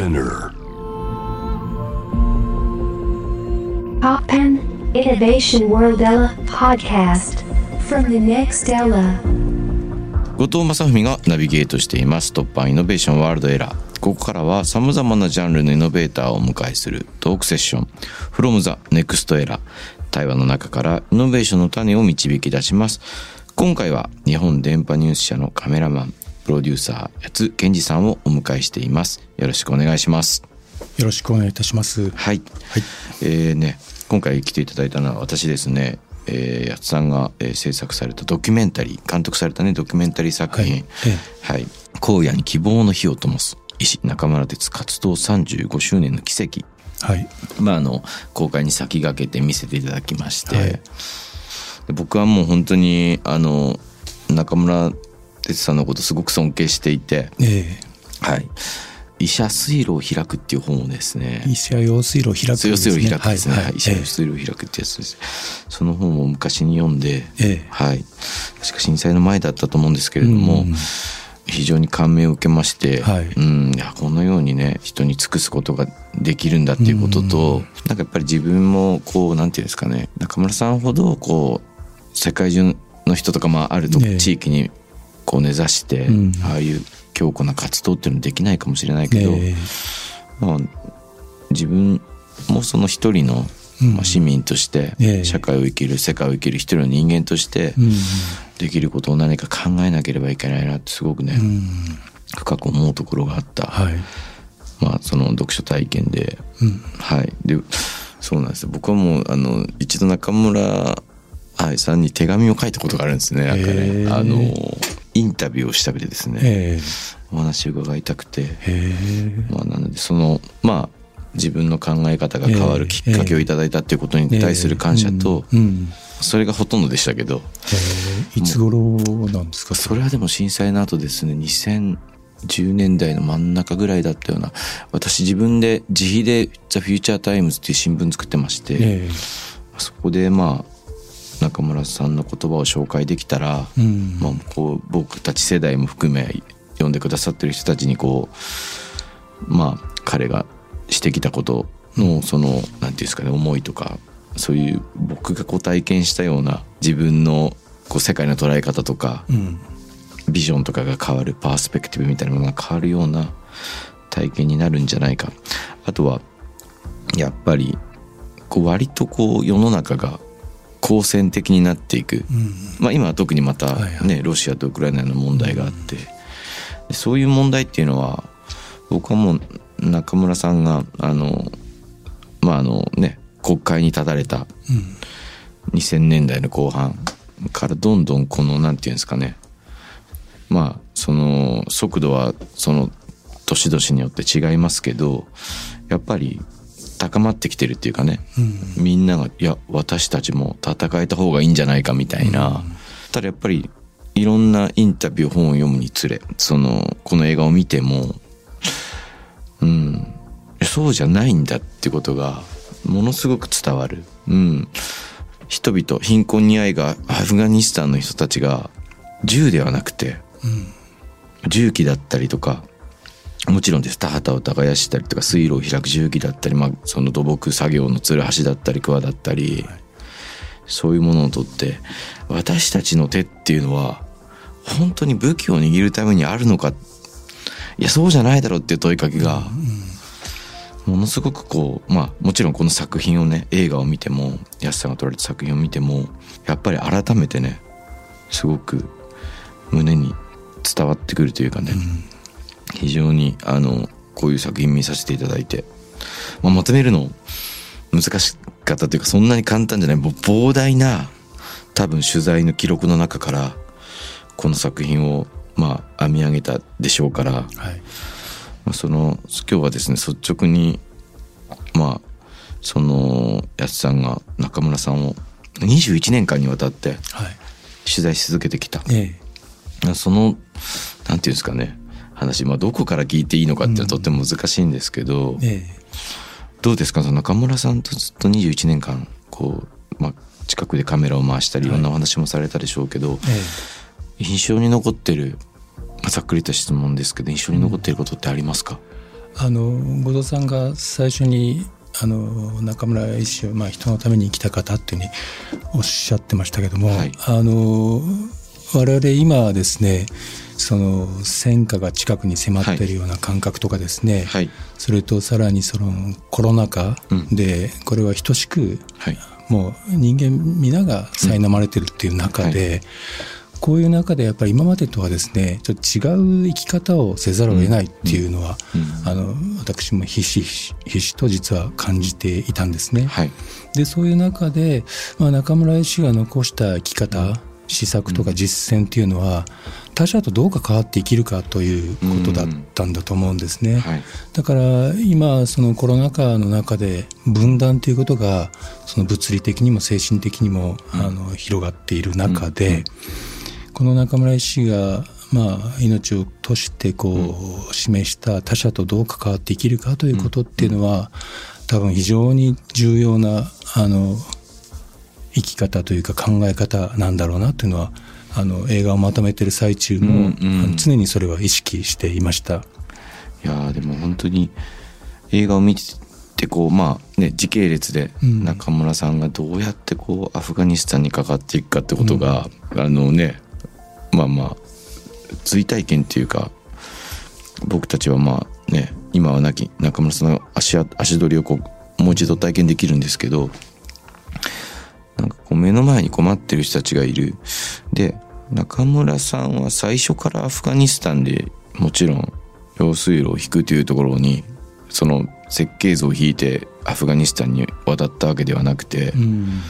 Spinner. Poppen Innovation World Ella podcast. From the next Ella. 後藤正文がナビゲートしています突破イノベーションワールドエラーここからはさまざまなジャンルのイノベーターをお迎えするトークセッション。From the next era 対話の中からイノベーションの種を導き出します。今回は日本電波ニュース社のカメラマンプロデューサー八津健二さんをお迎えしています。よろしくお願いします。よろしくお願いいたします。はい、はい。えーね今回来ていただいたのは私ですね。えー、八津さんが、えー制作されたドキュメンタリー監督されたねドキュメンタリー作品。はい。はい、荒野に希望の火を灯す医師中村哲活動35周年の奇跡。はい。まああの公開に先駆けて見せていただきまして、はい。で僕はもう本当にあの中村哲さんのことすごく尊敬していて。えはい。医者水路を開くっていう本をですね。え医者用水路を開くですね。水路を開くですね、はい。はい、医者用水路を開くってやつです、その本を昔に読んで、ええ。はい。確か震災の前だったと思うんですけれども、うん。非常に感銘を受けまして、はい。うん、いやこのようにね人に尽くすことができるんだっていうことと、うん。なんかやっぱり自分もこうなんていうんですかね。中村さんほどこう世界中の人とかまああるとええ。地域にこう根ざして、うん。ああいう強固な活動っていうのできないかもしれないけど、えまあ、自分もその一人の、うん。まあ、市民としてええ。社会を生きる世界を生きる一人の人間として。できることを何か考えなければいけないなってすごくね、うん。深く思うところがあった、はい。まあ、その読書体験で、うん。はい、でそうなんですよ。僕はもうあの一度中村愛さんに手紙を書いたことがあるんですねなんかへねえ。あのインタビューをしたくてですね、えお話を伺いたくて、まあ、なのでそのまあ自分の考え方が変わるきっかけをいただいたっていうことに対する感謝と、それがほとんどでしたけど。いつ頃なんですか？それは。でも震災の後ですね。2010年代の真ん中ぐらいだったような。私自分で自費で「ザ・フューチャータイムズっていう新聞作ってまして、え。そこでまあ中村さんの言葉を紹介できたら、えうん。まあ、こう僕たち世代も含め読んでくださってる人たちにこうまあ彼がしてきたことのそのなんていうんですかね思いとかそういう僕がこう体験したような自分のこう世界の捉え方とかうん。ビジョンとかが変わるパースペクティブみたいなものが変わるような体験になるんじゃないか。あとはやっぱりこう割とこう世の中が好戦的になっていく、うん。まあ、今は特にまたはいはい。ねロシアとウクライナの問題があって。でそういう問題っていうのは僕はもう中村さんがあのまああのね国会に立たれたうん。2000年代の後半からどんどんこのなんていうんですかね。まあその速度はその年々によって違いますけどやっぱり高まってきてるっていうかねうん。みんながいや私たちも戦えた方がいいんじゃないかみたいな、ただやっぱりいろんなインタビュー本を読むにつれそのこの映画を見てもうん。そうじゃないんだってことがものすごく伝わる、うん、人々貧困にあいがアフガニスタンの人たちが銃ではなくて重機だったりとかもちろんです。田畑を耕したりとか水路を開く重機だったり、まあ、その土木作業のつるはしだったり桑だったり、そういうものをとって私たちの手っていうのは本当に武器を握るためにあるのかいやそうじゃないだろうっていう問いかけが、ものすごくこうまあもちろんこの作品をね映画を見ても安さんが撮られた作品を見てもやっぱり改めてねすごく胸に伝わってくるというかね、非常にあのこういう作品見させていただいて、まあ、まとめるの難しかったというかそんなに簡単じゃない。もう膨大な多分取材の記録の中からこの作品をまあ編み上げたでしょうから、はい。まあ、その今日はですね率直にまあその安さんが中村さんを21年間にわたってはい。取材し続けてきた。えそのなんていうんですかね話、まあ、どこから聞いていいのかっていうのはとっても難しいんですけど、ええ。どうですか？その中村さんとずっと21年間こう、まあ、近くでカメラを回したりいろんなお話もされたでしょうけど、え印象に残ってるまあざっくりと質問ですけど印象に残っていることってありますか、あの後藤さんが最初にあの中村医師を、まあ、人のために生きた方っていうふうにおっしゃってましたけども、はい。あの我々今ですねその戦火が近くに迫っているような感覚とかですね、はい。それとさらにそのコロナ禍で、これは等しくはい。もう人間皆が苛まれてるっていう中で、こういう中でやっぱり今までとはですねちょっと違う生き方をせざるを得ないっていうのは、あの私もひしひしと実は感じていたんですね。はい。でそういう中で、まあ、中村医師が残した生き方施策とか実践っていうのは、他者とどう関わって生きるかということだったんだと思うんですね。はい。だから今そのコロナ禍の中で分断ということがその物理的にも精神的にも、あの広がっている中で、この中村医師がまあ命を賭してこう示した他者とどう関わって生きるかということっていうのは多分非常に重要なあの生き方というか考え方なんだろうなというのはあの映画をまとめてる最中も、うんうん。常にそれは意識していました。いやーでも本当に映画を見てこうまあね時系列でうん。中村さんがどうやってこうアフガニスタンにかかっていくかってことが、あのねまあまあ追体験っていうか僕たちはまあね今はなき中村さんの足あ足取りをこうもう一度体験できるんですけどなんかこう目の前に困ってる人たちがいる。で中村さんは最初からアフガニスタンでもちろん用水路を引くというところにその設計図を引いてアフガニスタンに渡ったわけではなくて、うん。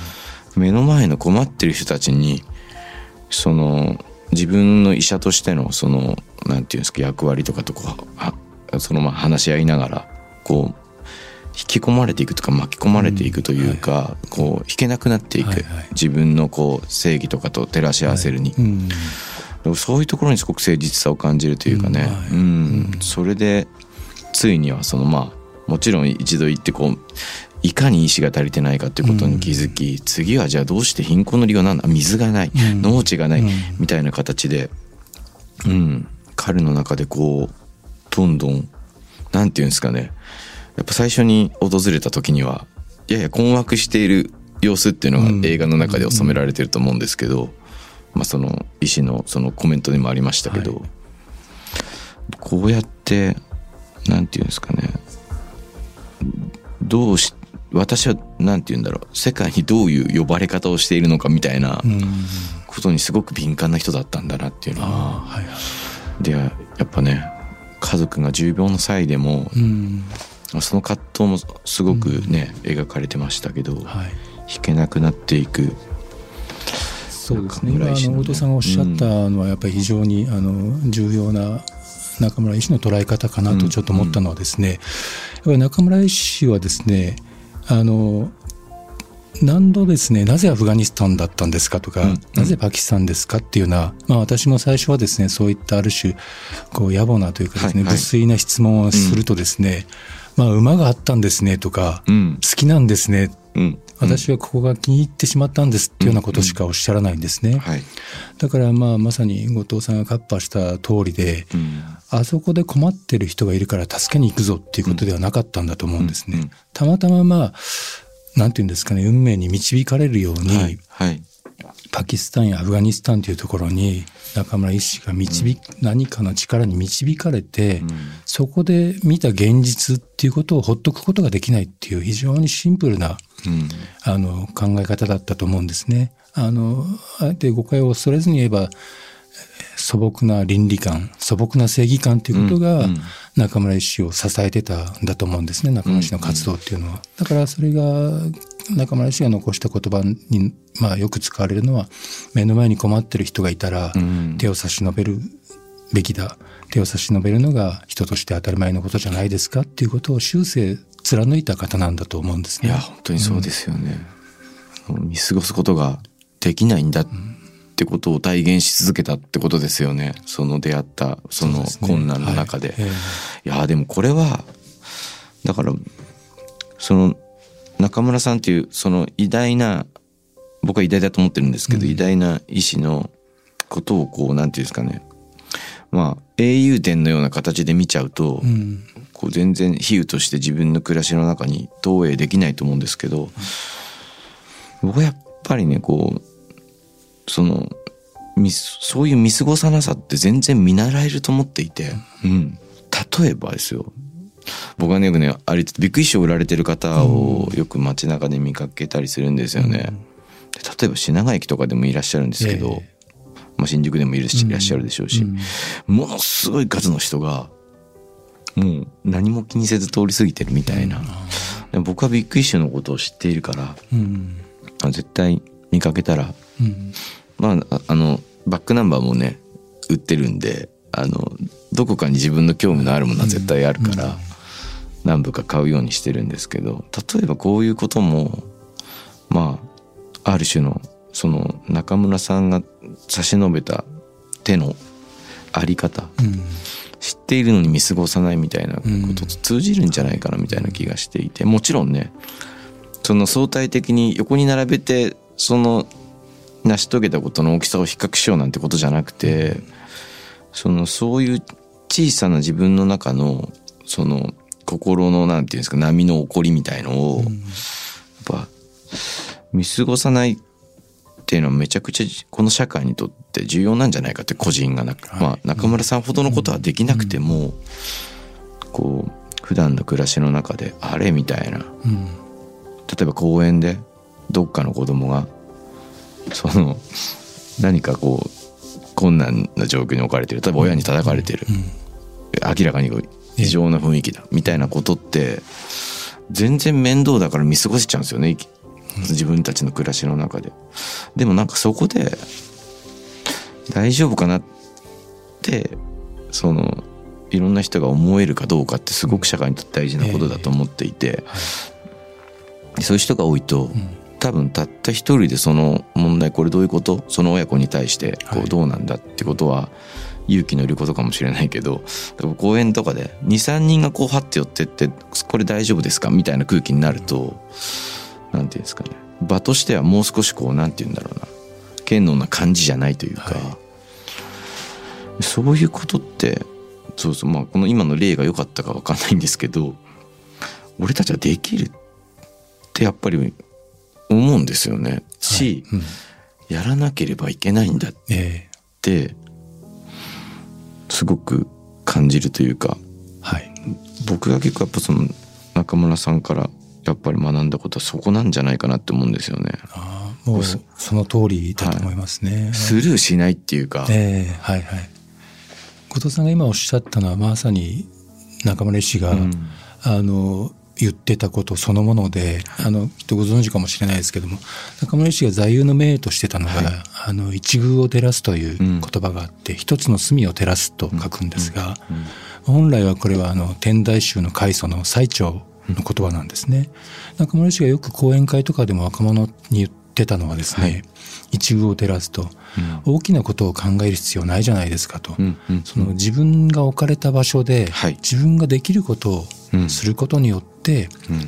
目の前の困ってる人たちにその自分の医者としてのそのなんていうんですか役割とかとこうはそのまあ話し合いながらこう引き込まれていくとか巻き込まれていくというか、こう引けなくなっていく、はいはい。自分のこう正義とかと照らし合わせるに、うん。でもそういうところにすごく誠実さを感じるというかね、うん。はい。うん。それでついにはそのまあもちろん一度行ってこういかに意志が足りてないかってことに気づき、次はじゃあどうして貧困の理由は何だ？水がない、うん。農地がない、うん。みたいな形で、うん、彼の中でこうどんどんなんていうんですかねやっぱ最初に訪れた時にはやや困惑している様子っていうのうん。が映画の中で収められてると思うんですけど、まあ、その医師のそのコメントにもありましたけど、はい。こうやってなんていうんですかね。どうし私はなんて言うんだろう。世界にどういう呼ばれ方をしているのかみたいなうん。ことにすごく敏感な人だったんだなっていうのは。はい。でやっぱね家族が重病の際でもうんその葛藤もすごくね、描かれてましたけど、はい。弾けなくなっていくそうですね。今あ中村医師のねの後藤さんがおっしゃったのはやっぱり非常にあの重要な中村医師の捉え方かなとちょっと思ったのはですね、やっぱり中村医師はですねあの何度ですねなぜアフガニスタンだったんですかとか、うん。なぜパキスタンですかっていうような、まあ、私も最初はですねそういったある種こう野暮なというかですね、はいはい。無粋な質問をするとですね、まあ馬があったんですねとか、うん。好きなんですね。うん。私はここが気に入ってしまったんですっていうようなことしかおっしゃらないんですね。はい、だからまあまさに後藤さんがカッパした通りで、うん。あそこで困ってる人がいるから助けに行くぞっていうことではなかったんだと思うんですね。うん。うん。たまたままあ、なんていうんですかね、運命に導かれるように、はい。はいパキスタンやアフガニスタンというところに中村医師が導、何かの力に導かれて、そこで見た現実っていうことをほっとくことができないっていう非常にシンプルなうんあの考え方だったと思うんですね。あのあえて誤解を恐れずに言えばえー素朴な倫理観素朴な正義感ということがうんうん中村医師を支えてたんだと思うんですね中村医師の活動っていうのは。だからそれが中村医師が残した言葉に、まあ、よく使われるのは目の前に困ってる人がいたらうん。手を差し伸べるべきだ。手を差し伸べるのが人として当たり前のことじゃないですかっていうことを終生貫いた方なんだと思うんですね。いや本当にそうですよね、見過ごすことができないんだってことを体現し続けたってことですよね。その出会ったその困難の中で。はい。ええ。いやでもこれはだからその中村さんっていうその偉大な僕は偉大だと思ってるんですけど、うん。偉大な医師のことをこうなんていうんですかね。まあ英雄伝のような形で見ちゃうと、うん。こう全然比喩として自分の暮らしの中に投影できないと思うんですけど、僕はやっぱりねこうそのみそういう見過ごさなさって全然見習えると思っていて、うん、例えばですよ僕はねよくねあれビッグイッシュを売られてる方をよく街中で見かけたりするんですよね。で例えば品川駅とかでもいらっしゃるんですけど、えまあ、新宿でもいらっしゃるでしょうし、うん。ものすごい数の人がもう何も気にせず通り過ぎてるみたいな、でも僕はビッグイッシュのことを知っているからうん。あ絶対見かけたらうん。まあああのバックナンバーもね売ってるんであのどこかに自分の興味のあるものは絶対あるから、何部か買うようにしてるんですけど例えばこういうこともまあある種のその中村さんが差し伸べた手のあり方うん。知っているのに見過ごさないみたいなことと通じるんじゃないかなみたいな気がしていてもちろんねその相対的に横に並べてその成し遂げたことの大きさを比較しようなんてことじゃなくてそのそういう小さな自分の中のその心のなんていうんですか波の起こりみたいのをやっぱ見過ごさないっていうのはめちゃくちゃこの社会にとって重要なんじゃないかって個人がなく、はい。まあ中村さんほどのことはできなくても、こう普段の暮らしの中であれみたいな。例うん。えば公園でどっかの子供がその何かこう困難な状況に置かれてる。例えば親に叩かれてる、明らかに異常な雰囲気だみたいなことって全然面倒だから見過ごしちゃうんですよね。自分たちの暮らしの中で。でもなんかそこで大丈夫かなってそのいろんな人が思えるかどうかってすごく社会にとって大事なことだと思っていて、そういう人が多いと、多分たった一人でその問題これどういうこと？その親子に対してこはい。うどうなんだってことは勇気のいることかもしれないけど公園とかで23人がこうはって寄ってってこれ大丈夫ですかみたいな空気になるとなんていうんですかね。場としてはもう少しこうなんていうんだろうな。堅能な感じじゃないというか、はそういうことってそうそうまあこの今の例が良かったか分かんないんですけど俺たちはできるってやっぱり思うんですよね。し、うん。やらなければいけないんだっえてすごく感じるというかえはい僕が結構やっぱその中村さんからやっぱり学んだことはそこなんじゃないかなって思うんですよね。ああもうその通りだと思いますね。スルーしないっていうか、ええはいはい。後藤さんが今おっしゃったのはまさに中村医師が、うんあの言ってたことそのもので、あのきっとご存知かもしれないですけども中村医師が座右の銘としてたのが、あの一遇を照らすという言葉があって、一つの隅を照らすと書くんですが、本来はこれはあの天台宗の開祖の最澄の言葉なんですね。中村医師がよく講演会とかでも若者に言ってたのはですね、はい。一遇を照らすと、大きなことを考える必要ないじゃないですかと、うんうんその自分が置かれた場所で、はい。自分ができることをすることによって、うん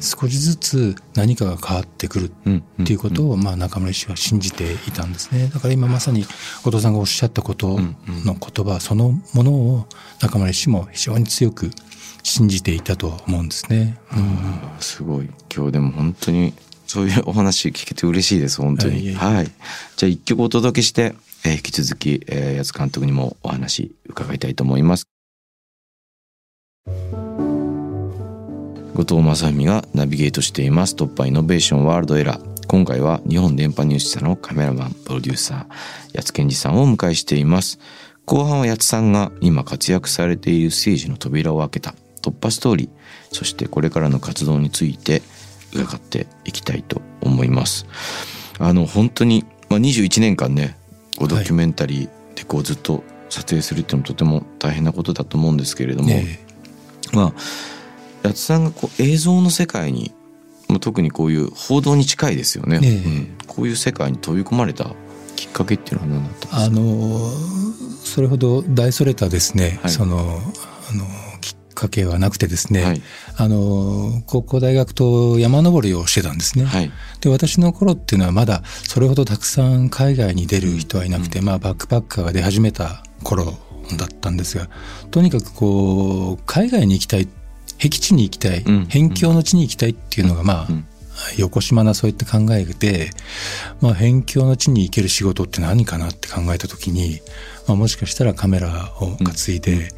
少しずつ何かが変わってくるっていうことを、まあ、中村医師は信じていたんですね。だから今まさに後藤さんがおっしゃったことの言葉そのものを中村医師も非常に強く信じていたと思うんですね。うんすごい。今日でも本当にそういうお話聞けて嬉しいです本当に。はいはい。じゃあ一曲お届けして、えー引き続き、えー、八津監督にもお話伺いたいと思います後藤正文がナビゲートしています。突破イノベーションワールドエラー。今回は日本電波ニュース社のカメラマンプロデューサー八津健二さんをお迎えしています。後半は八津さんが今活躍されているステージの扉を開けた突破ストーリーそしてこれからの活動について伺っていきたいと思います。あの本当に、まあ、21年間ねこうドキュメンタリーでこうずっと撮影するっていうのもとても大変なことだと思うんですけれども、え。まあ八津さんがこう映像の世界にまあ特にこういう報道に近いですよね、ええ。うん。こういう世界に飛び込まれたきっかけっていうのは何だったんですか？あのそれほど大それたですね、はい。そのあのきっかけはなくてですね、はい。あの高校大学と山登りをしてたんですね。はい。で私の頃っていうのはまだそれほどたくさん海外に出る人はいなくて、まあバックパッカーが出始めた頃だったんですがとにかくこう海外に行きたい僻地に行きたい、うん。辺境の地に行きたいっていうのがまあ、うん。横島なそういった考えで、まあ、辺境の地に行ける仕事って何かなって考えた時に、まあ、もしかしたらカメラを担いで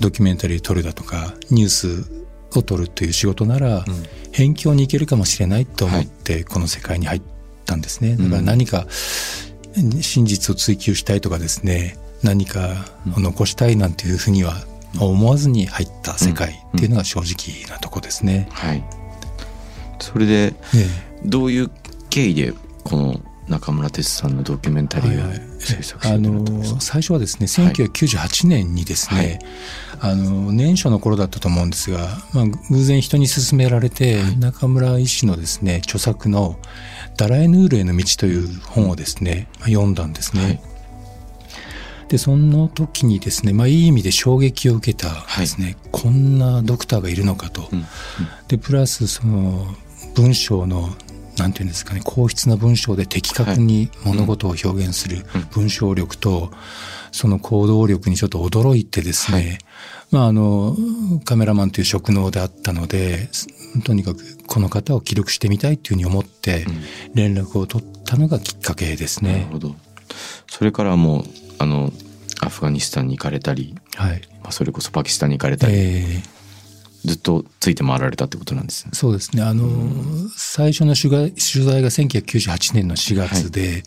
ドキュメンタリー撮るだとかニュースを撮るという仕事なら辺境に行けるかもしれないと思ってこの世界に入ったんですね。だから何か真実を追求したいとかですね何かを残したいなんていうふうには思わずに入った世界っていうのが正直なとこですね。はい。それでえどういう経緯でこの中村哲さんのドキュメンタリーはいはい。を制作すあるようになったんですかの最初はですね1998年にですね、あの年初の頃だったと思うんですが、まあ、偶然人に勧められて、中村医師のですね著作の「ダラエヌールへの道」という本をですね、まあ読んだんですね。はいでその時にですね、まあ、いい意味で衝撃を受けたですね、こんなドクターがいるのかと。うんでプラスその文章のなんていうんですかね硬質な文章で的確に物事を表現する文章力と、その行動力にちょっと驚いてですね、はい。まああのカメラマンという職能であったのですとにかくこの方を記録してみたいというふうに思って連絡を取ったのがきっかけですなるね。ほど。それからもうあのアフガニスタンに行かれたり、はい。まあ、それこそパキスタンに行かれたり、えーずっとついて回られたってことなんですね。そうですね。あの、最初の取材取材が1998年の4月で、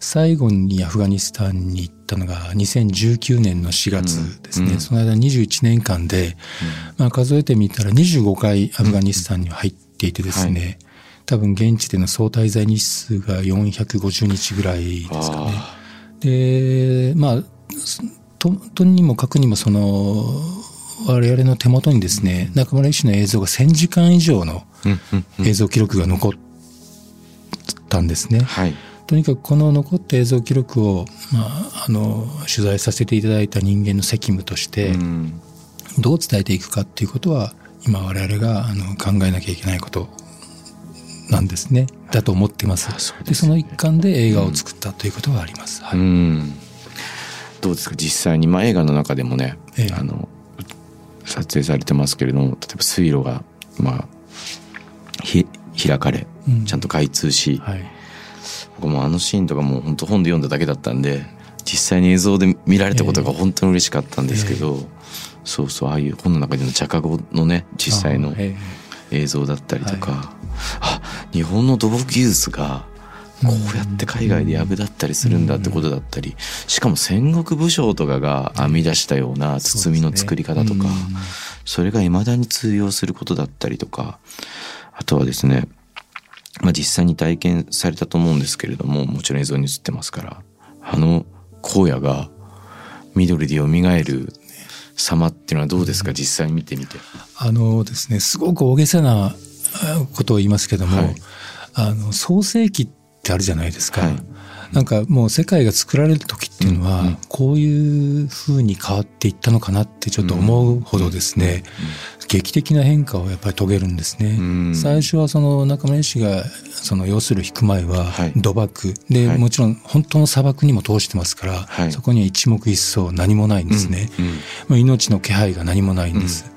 最後にアフガニスタンに行ったのが2019年の4月ですね。うん。その間21年間で、まあ数えてみたら25回アフガニスタンに入っていてですね、多分現地での総滞在日数が450日ぐらいですかね。あで、まあ、と、とにもかくにもその、我々の手元にですね、中村医師の映像が1000時間以上の映像記録が残ったんですね。はい。とにかくこの残った映像記録を、まあ、あの、取材させていただいた人間の責務として、うん。どう伝えていくかっていうことは、今我々があの考えなきゃいけないことなんですね。だと思ってます。あそうですね。でその一環で映画を作ったということはあります。はい。うん。どうですか？実際に、まあ、映画の中でもね、ええ。あの撮影されてますけれども例えば水路が、まあ、ひ開かれうん。ちゃんと開通し、はい。僕もあのシーンとかもう本当本で読んだだけだったんで実際に映像で見られたことが本当に嬉しかったんですけど、そうそうああいう本の中での着語のね実際の映像だったりとか、あ日本の土木技術がこうやって海外で役立ったりするんだってことだったりしかも戦国武将とかが編み出したような包みの作り方とかそれが未だに通用することだったりとかあとはですねまあ実際に体験されたと思うんですけれどももちろん映像に映ってますからあの荒野が緑で蘇る様っていうのはどうですか？実際に見てみて。あのですね、すごく大げさなことを言いますけども、はい。あの創世記ってあるじゃないですか。はい。なんかもう世界が作られる時っていうのは、うんうん。こういう風に変わっていったのかなってちょっと思うほどですね、劇的な変化をやっぱり遂げるんですね。うん最初はその中村医師がその要する引く前ははい。土漠で、はい。もちろん本当の砂漠にも通してますから、はい。そこには一目一層何もないんですね。うん命の気配が何もないんです。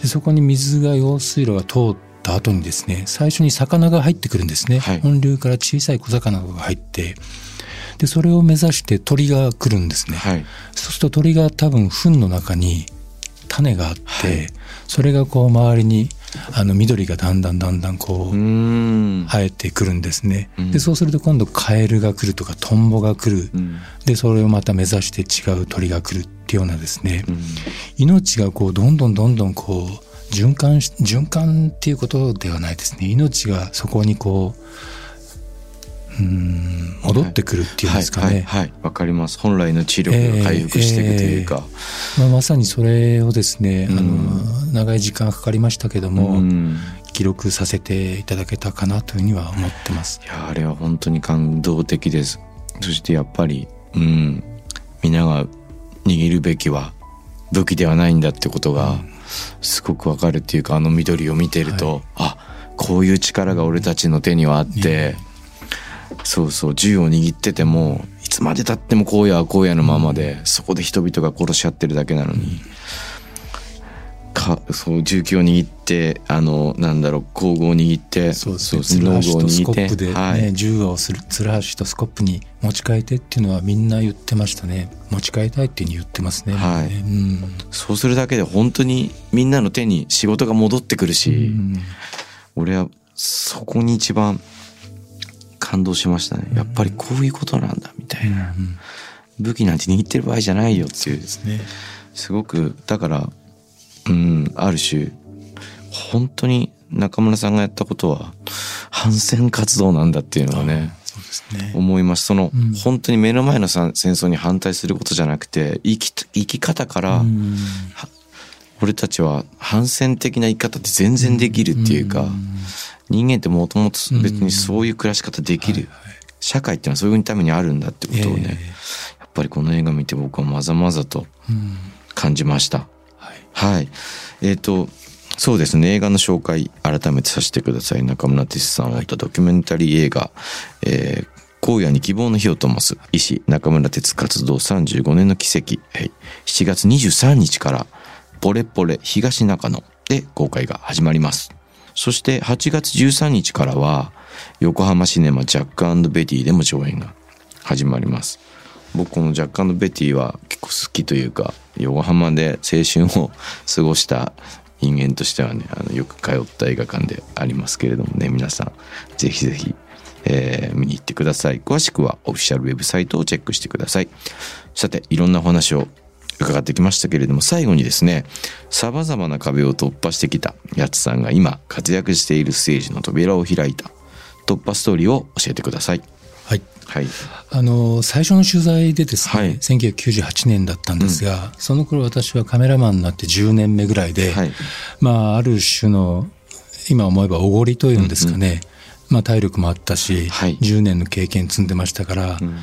でそこに水が用水路が通った後にですね最初に魚が入ってくるんですね、はい。本流から小さい小魚が入ってでそれを目指して鳥が来るんですね、はい。そうすると鳥が多分糞の中に種があって、はい。それがこう周りにあの緑がだんだんだんだんこう生えてくるんですね、うん。でそうすると今度カエルが来るとかトンボが来る、うん。でそれをまた目指して違う鳥が来るっていうようなですね、うん。命がこうどんどんどんどんこう循環し循環っていうことではないですね。命がそこにこううーん戻ってくるっていうんですかね、はい。はい。はい。わかります。本来の治療が回復していくというか、まあ、まさにそれをですね、うん。あの長い時間かかりましたけども、うん。記録させていただけたかなというふうには思ってます。い。やあれは本当に感動的です。そしてやっぱりうん皆が握るべきは武器ではないんだってことがすごくわかるっていうかあの緑を見てると、あこういう力が俺たちの手にはあって、そうそう銃を握っててもいつまでたっても荒野は荒野のままで、そこで人々が殺し合ってるだけなのに、かそう重機を握ってあのなんだろう工具を握ってそうですね。そうツルハシとスコップでね、はい、銃をする、ツルハシとスコップに持ち替えてっていうのはみんな言ってましたね。持ち替えたいっていうふうに言ってますね。はいうん。そうするだけで本当にみんなの手に仕事が戻ってくるし、うん俺はそこに一番感動しましたねやっぱりこういうことなんだみたいな、うん武器なんて握ってる場合じゃないよっていうですね。すごくだからうんある種本当に中村さんがやったことは反戦活動なんだっていうのがねね。思います。その、うん。本当に目の前のさ戦争に反対することじゃなくて生き生き方から、うん。俺たちは反戦的な生き方って全然できるっていうか、人間ってもともと別にそういう暮らし方できる、社会っていうのはそういうためにあるんだってことをね、えやっぱりこの映画見て僕はまざまざと感じました。はい。はい。えっ、と、そうですね、映画の紹介改めてさせてください。中村哲さんを追ったドキュメンタリー映画、えー荒野に希望の火を灯す医師中村哲活動35年の奇跡、はい、7月23日からポレポレ東中野で公開が始まります。そして8月13日からは横浜シネマジャックベティでも上演が始まります。僕このジャックベティは結構好きというか横浜で青春を過ごした人間としてはねあのよく通った映画館でありますけれどもね皆さんぜひぜひ、えー見に行ってください。詳しくはオフィシャルウェブサイトをチェックしてください。さていろんなお話を伺ってきましたけれども最後にですねさまざまな壁を突破してきたやつさんが今活躍しているステージの扉を開いた突破ストーリーを教えてください。はい。はい。あの最初の取材でですね、はい。1998年だったんですが、その頃私はカメラマンになって10年目ぐらいで、はい。まあある種の今思えばおごりというんですかね、まあ体力もあったし、はい。10年の経験積んでましたから、ん。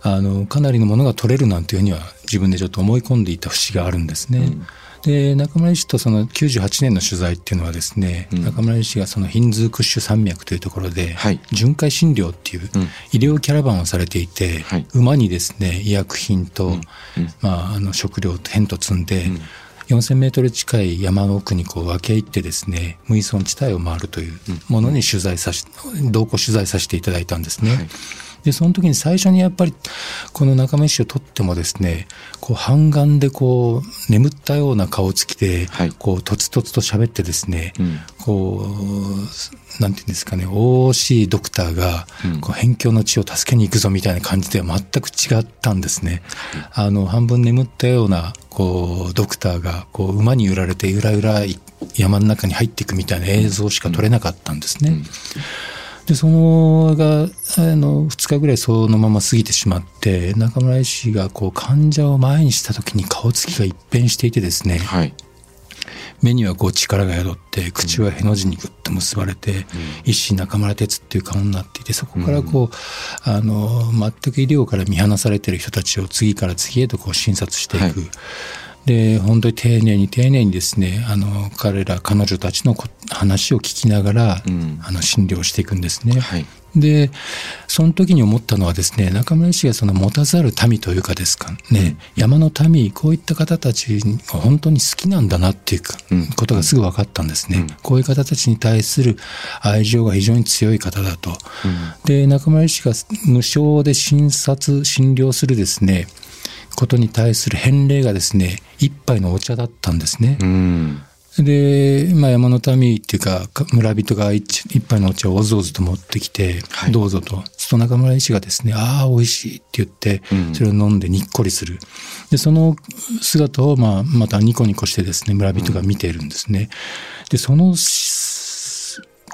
あのかなりのものが取れるなんていうふうには自分でちょっと思い込んでいた節があるんですね。で中村医師とその98年の取材っていうのはですね、うん。中村医師がそのヒンズークッシュ山脈というところで、はい。巡回診療っていううん。医療キャラバンをされていて、はい。馬にですね医薬品と、うん。まあ、あの食料と変と積んで、4000メートル近い山の奥にこう分け入ってですね無依存地帯を回るというものに取材さし同行取材させていただいたんですね。はいでその時に最初にやっぱりこの中飯を取ってもですねこう半眼でこう眠ったような顔つきで、はいこうとつとつと喋ってですね、うんこうなんていうんですかね OC ドクターがうんこう辺境の地を助けに行くぞみたいな感じでは全く違ったんですね。あの半分眠ったようなこうドクターがこう馬に揺られてゆらゆら山の中に入っていくみたいな映像しか撮れなかったんですね。でそのがあの2日ぐらいそのまま過ぎてしまって中村医師がこう患者を前にした時に顔つきが一変していてですねはい。目にはこう力が宿って口はへの字にぐっと結ばれて、医師中村哲っていう顔になっていてそこからこう、あの全く医療から見放されてる人たちを次から次へとこう診察していく。はいで本当に丁寧に丁寧にですねあの彼ら彼女たちのこ話を聞きながら、うん。あの診療していくんですね。はい。でその時に思ったのはですね中村医師がその持たざる民というかですかね、山の民こういった方たちが本当に好きなんだなっていうか、うん。ことがすぐ分かったんですね、うん。こういう方たちに対する愛情が非常に強い方だと、で中村医師が無償で診察診療するですねことに対する返礼がですね一杯のお茶だったんですね、うんで、まあ、山の民っていうかか村人が一一杯のお茶をおずおずと持ってきて、はいどうぞと。と中村医師がですね、ああ、美味しいって言ってうん、それを飲んでにっこりする。で、その姿を、まあ、またニコニコしてですね、村人が見ているんですね。で、そのし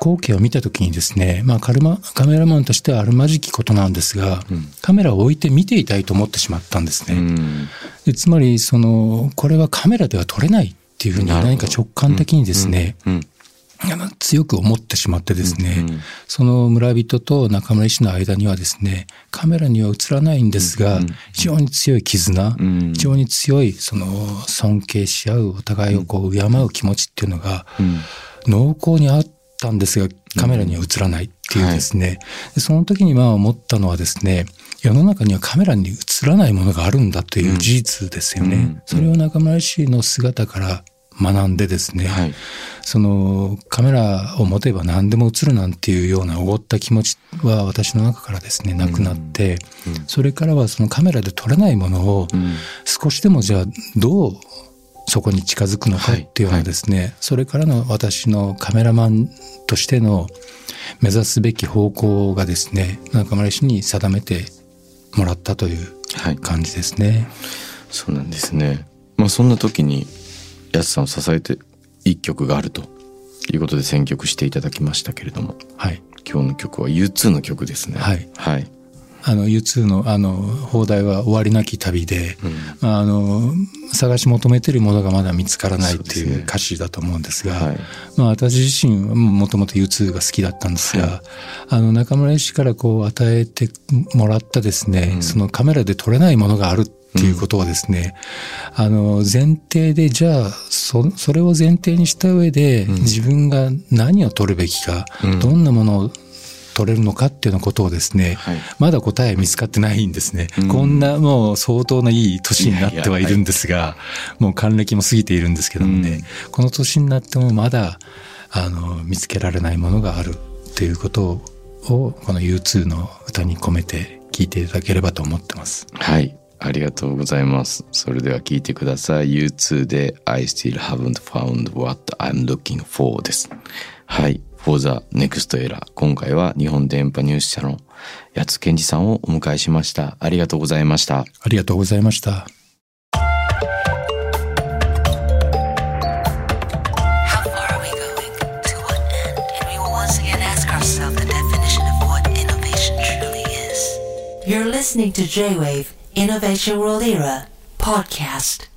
光景を見たときにですね、まあカルマ、カメラマンとしてはあるまじきことなんですが、うん。カメラを置いて見ていたいと思ってしまったんですね。うん。でつまりそのこれはカメラでは撮れないっていうふうに何か直感的にですね、強く思ってしまってですね、うん。その村人と中村医師の間にはですねカメラには映らないんですが、うん。非常に強い絆、うん。非常に強いその尊敬し合うお互いをこう敬う気持ちっていうのがうん。濃厚にあったんですがカメラには映らないっていうですね、でその時にまあ思ったのはですね世の中にはカメラに映らないものがあるんだという事実ですよね。うん。それを中村医師の姿から学んでですね、はい。そのカメラを持てば何でも映るなんていうようなおごった気持ちは私の中からですねなくなって、それからはそのカメラで撮れないものをうん。少しでもじゃあどうそこに近づくのかっていうようなですね、それからの私のカメラマンとしての目指すべき方向がですね中村氏に定めてもらったというはい。感じですね。そうなんですね。まあそんな時にやすさんを支えて一曲があるということで選曲していただきましたけれども。はい。今日の曲は U2 の曲ですね。はい。はい、あの U2 のあの放題は終わりなき旅で、まあ、あの探し求めてるものがまだ見つからないっていう歌詞だと思うんですがはい。まあ、私自身はもともと U2 が好きだったんですが、はあの中村医師からこう与えてもらったですね、そのカメラで撮れないものがあるっていうことはですね、あの前提でじゃあそそれを前提にした上で、自分が何を撮るべきか、うん。どんなものを撮れるのかっていうようなことをですね、はいまだ答え見つかってないんですね。うんこんなもう相当ないい年になってはいるんですが、もう還暦も過ぎているんですけどもね、うんこの年になってもまだあの見つけられないものがあるっていうことをこの U2 の歌に込めて聞いていただければと思ってます。はい。ありがとうございます。それでは聞いてください。U2 で I still haven't found what I'm looking for です。はい。For the next era。今回は日本電波ニュース社の八津健二さんをお迎えしました。ありがとうございました。ありがとうございました。You're listening to J-Wave Innovation World Era podcast.